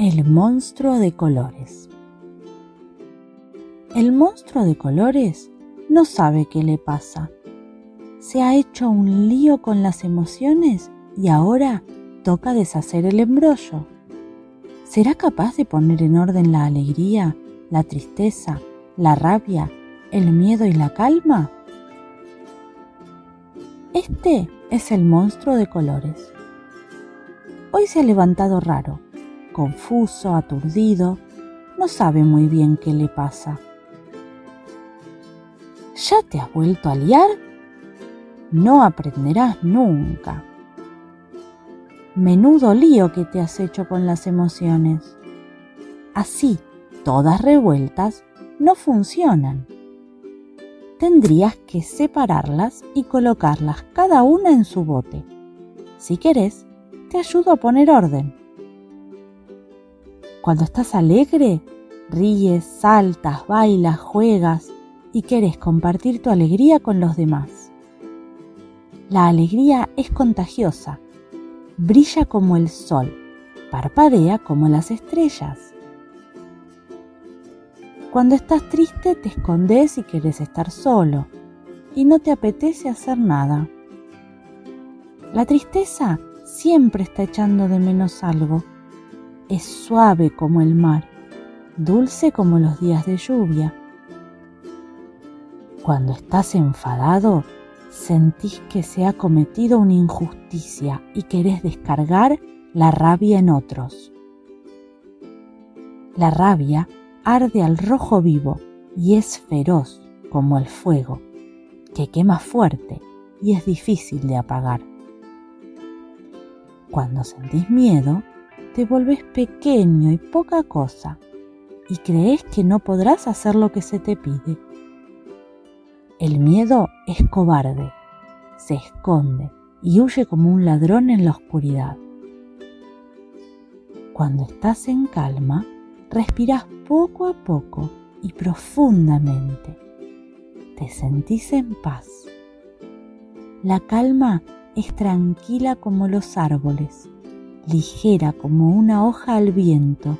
El monstruo de colores. El monstruo de colores no sabe qué le pasa. Se ha hecho un lío con las emociones y ahora toca deshacer el embrollo. ¿Será capaz de poner en orden la alegría, la tristeza, la rabia, el miedo y la calma? Este es el monstruo de colores. Hoy se ha levantado raro, confuso, aturdido, no sabe muy bien qué le pasa. ¿Ya te has vuelto a liar? No aprenderás nunca. Menudo lío que te has hecho con las emociones. Así, todas revueltas, no funcionan. Tendrías que separarlas y colocarlas cada una en su bote. Si querés, te ayudo a poner orden. Cuando estás alegre, ríes, saltas, bailas, juegas y quieres compartir tu alegría con los demás. La alegría es contagiosa, brilla como el sol, parpadea como las estrellas. Cuando estás triste te escondes y quieres estar solo y no te apetece hacer nada. La tristeza siempre está echando de menos algo. Es suave como el mar, dulce como los días de lluvia. Cuando estás enfadado, sentís que se ha cometido una injusticia y querés descargar la rabia en otros. La rabia arde al rojo vivo y es feroz como el fuego, que quema fuerte y es difícil de apagar. Cuando sentís miedo, te volvés pequeño y poca cosa y crees que no podrás hacer lo que se te pide. El miedo es cobarde, se esconde y huye como un ladrón en la oscuridad. Cuando estás en calma, respiras poco a poco y profundamente. Te sentís en paz. La calma es tranquila como los árboles, ligera como una hoja al viento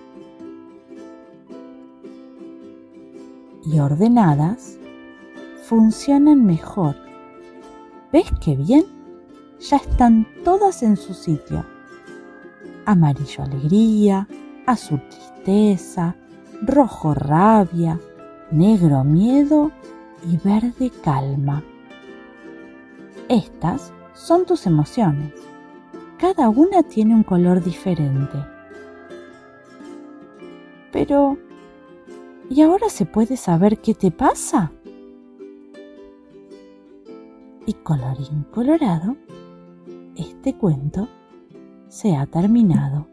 y ordenadas, funcionan mejor. ¿Ves qué bien? Ya están todas en su sitio. Amarillo alegría, azul tristeza, rojo rabia, negro miedo y verde calma. Estas son tus emociones. Cada una tiene un color diferente. Pero, ¿y ahora se puede saber qué te pasa? Y colorín colorado, este cuento se ha terminado.